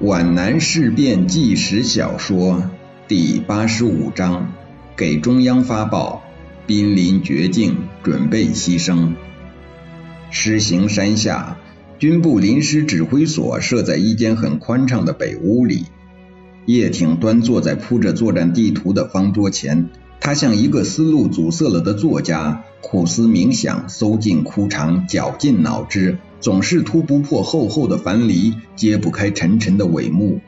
皖南事变纪实小说第八十五章：给中央发报，濒临绝境，准备牺牲。狮行山下，军部临时指挥所设在一间很宽敞的北屋里。叶挺端坐在铺着作战地图的方桌前，他像一个思路阻塞了的作家，苦思冥想，搜尽枯肠，绞尽脑汁。总是突不破厚厚的樊篱，揭不开沉沉的帷幕。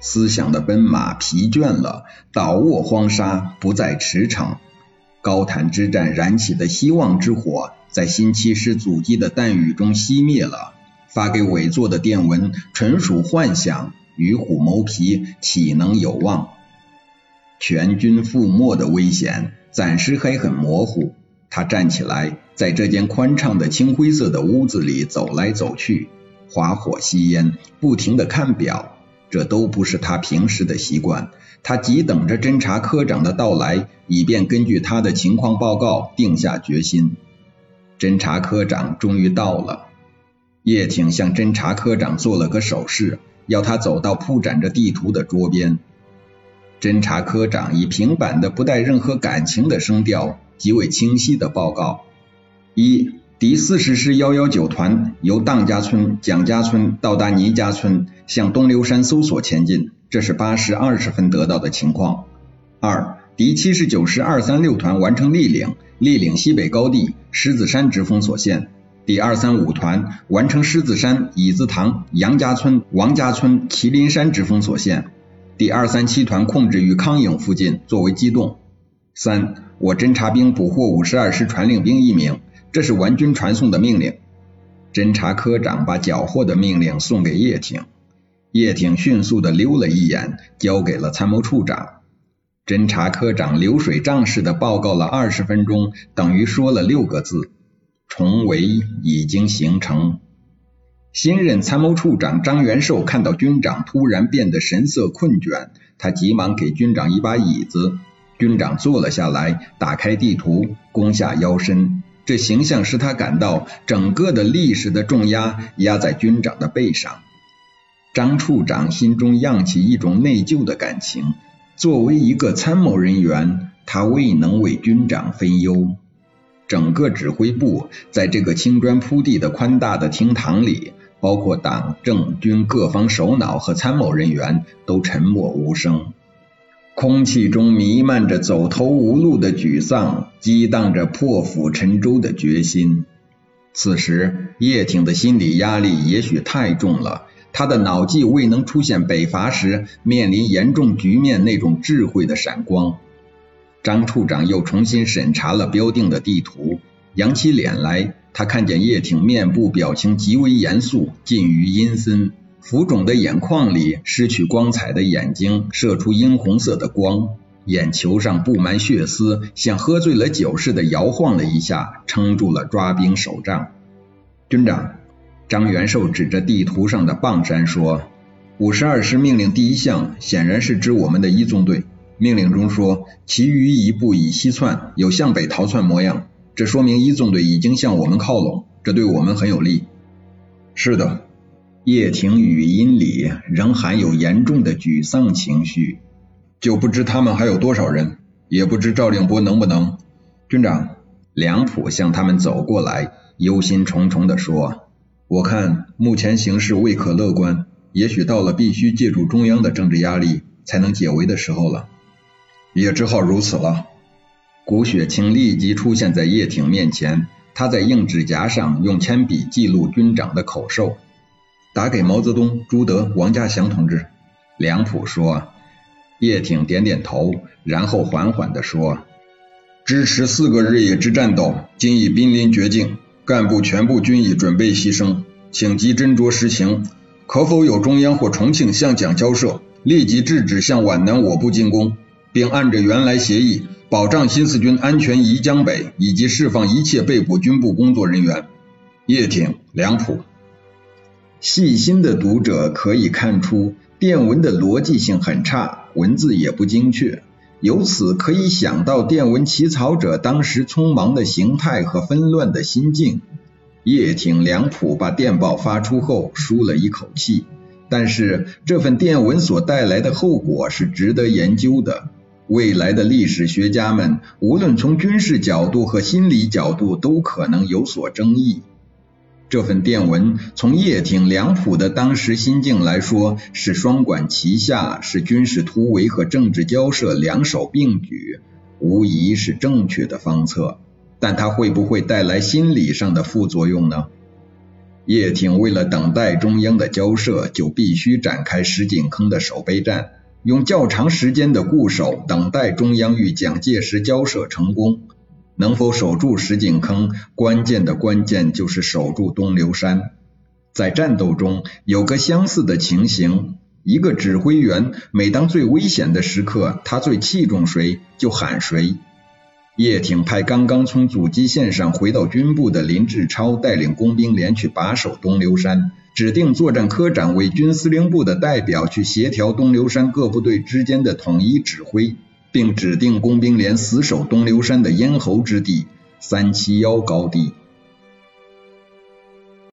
思想的奔马疲倦了，倒卧荒沙，不再驰骋。高谭之战燃起的希望之火，在新七师阻击的弹雨中熄灭了。发给委座的电文纯属幻想，与虎谋皮，岂能有望？全军覆没的危险，暂时还很模糊。他站起来，在这间宽敞的青灰色的屋子里走来走去，划火吸烟，不停地看表。这都不是他平时的习惯。他急等着侦查科长的到来，以便根据他的情况报告定下决心。侦查科长终于到了。叶挺向侦查科长做了个手势，要他走到铺展着地图的桌边。侦查科长以平板的、不带任何感情的声调。极为清晰的报告：一，第四十师幺幺九团由当家村、蒋家村到达倪家村，向东流山搜索前进，这是八时二十分得到的情况。二，第七十九师二三六团完成立领，立领西北高地狮子山直封锁线。第二三五团完成狮子山、椅子塘、杨家村、王家村、麒麟山直封锁线。第二三七团控制于康营附近，作为机动。三，我侦察兵捕获五十二师传令兵一名，这是完军传送的命令。侦察科长把缴获的命令送给叶挺，叶挺迅速的溜了一眼，交给了参谋处长。侦察科长流水账似的报告了二十分钟，等于说了六个字：重围已经形成。新任参谋处长张元寿看到军长突然变得神色困倦，他急忙给军长一把椅子。军长坐了下来，打开地图，弓下腰身。这形象使他感到整个的历史的重压压在军长的背上。张处长心中漾起一种内疚的感情。作为一个参谋人员，他未能为军长分忧。整个指挥部在这个青砖铺地的宽大的厅堂里，包括党政军各方首脑和参谋人员，都沉默无声。空气中弥漫着走投无路的沮丧，激荡着破釜沉舟的决心。此时，叶挺的心理压力也许太重了，他的脑际未能出现北伐时面临严重局面那种智慧的闪光。张处长又重新审查了标定的地图，扬起脸来，他看见叶挺面部表情极为严肃，近于阴森。浮肿的眼眶里，失去光彩的眼睛射出殷红色的光，眼球上布满血丝，像喝醉了酒似的摇晃了一下，撑住了抓兵手杖。军长，张元寿指着地图上的傍山说：“五十二师命令第一项显然是指我们的一纵队。命令中说，其余一部已西窜，有向北逃窜模样。这说明一纵队已经向我们靠拢，这对我们很有利。”是的。叶挺语音里仍含有严重的沮丧情绪，就不知他们还有多少人，也不知赵令波能不能。军长，梁普向他们走过来，忧心忡忡地说：“我看目前形势未可乐观，也许到了必须借助中央的政治压力才能解围的时候了。”也只好如此了。古雪清立即出现在叶挺面前，他在硬纸夹上用铅笔记录军长的口授。打给毛泽东、朱德、王稼祥同志。梁普说。叶挺点点头，然后缓缓地说：“支持四个日夜之战斗，今已濒临绝境，干部全部均已准备牺牲，请即斟酌实情，可否有中央或重庆向蒋交涉，立即制止向皖南我部进攻，并按着原来协议，保障新四军安全移江北，以及释放一切被捕军部工作人员。”叶挺、梁普。细心的读者可以看出，电文的逻辑性很差，文字也不精确。由此可以想到电文起草者当时匆忙的形态和纷乱的心境。叶挺、梁普把电报发出后，舒了一口气，但是这份电文所带来的后果是值得研究的。未来的历史学家们，无论从军事角度和心理角度，都可能有所争议。这份电文从叶挺、梁普的当时心境来说，是双管齐下，是军事突围和政治交涉两手并举，无疑是正确的方策。但它会不会带来心理上的副作用呢？叶挺为了等待中央的交涉，就必须展开石井坑的守备战。用较长时间的固守，等待中央与蒋介石交涉成功。能否守住石井坑，关键的关键就是守住东流山。在战斗中有个相似的情形：一个指挥员每当最危险的时刻，他最器重谁就喊谁。叶挺派刚刚从阻击线上回到军部的林志超带领工兵连去把守东流山。指定作战科长为军司令部的代表去协调东流山各部队之间的统一指挥，并指定工兵连死守东流山的咽喉之地三七幺高地。